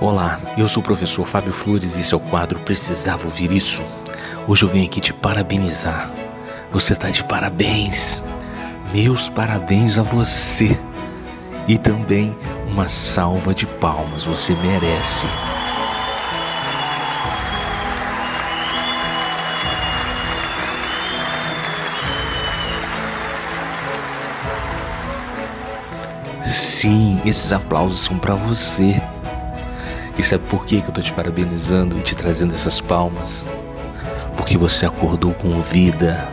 Olá, eu sou o professor Fábio Flores e esse é o quadro Precisava Ouvir Isso. Hoje eu venho aqui te parabenizar. Você está de parabéns. Meus parabéns a você. E também uma salva de palmas. Você merece. Sim, esses aplausos são para você. E sabe por que, eu tô te parabenizando e te trazendo essas palmas? Porque você acordou com vida.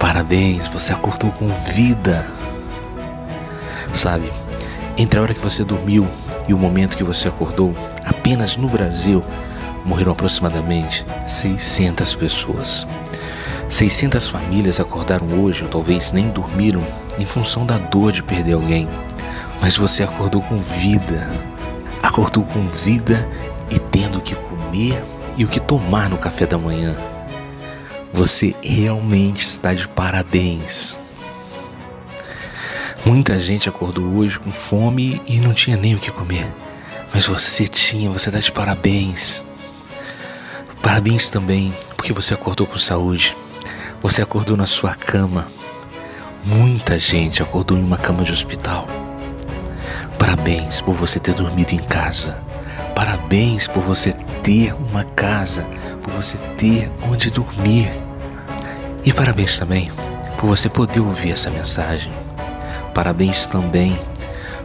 Parabéns, você acordou com vida. Sabe, entre a hora que você dormiu e o momento que você acordou, apenas no Brasil morreram aproximadamente 600 pessoas. 600 famílias acordaram hoje, ou talvez nem dormiram, em função da dor de perder alguém. Mas você acordou com vida acordou com vida e tendo o que comer e o que tomar no café da manhã. Você realmente está de parabéns. Muita gente acordou hoje com fome e não tinha nem o que comer. Mas você tinha, você está de parabéns. Parabéns também porque você acordou com saúde. Você acordou na sua cama. Muita gente acordou em uma cama de hospital. Parabéns por você ter dormido em casa. Parabéns por você ter uma casa, por você ter onde dormir. E parabéns também por você poder ouvir essa mensagem. Parabéns também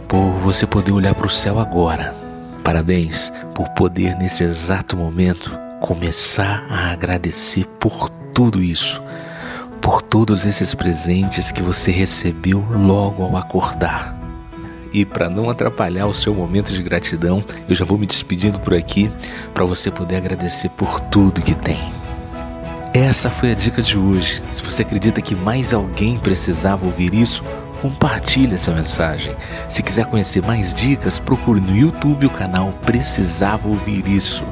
por você poder olhar para o céu agora. Parabéns por poder, nesse exato momento, começar a agradecer por tudo isso, por todos esses presentes que você recebeu logo ao acordar. E para não atrapalhar o seu momento de gratidão, eu já vou me despedindo por aqui para você poder agradecer por tudo que tem. Essa foi a dica de hoje. Se você acredita que mais alguém precisava ouvir isso, compartilhe essa mensagem. Se quiser conhecer mais dicas, procure no YouTube o canal Precisava Ouvir Isso.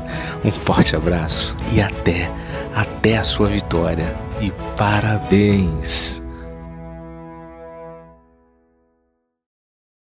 Um forte abraço e até, até a sua vitória. E parabéns!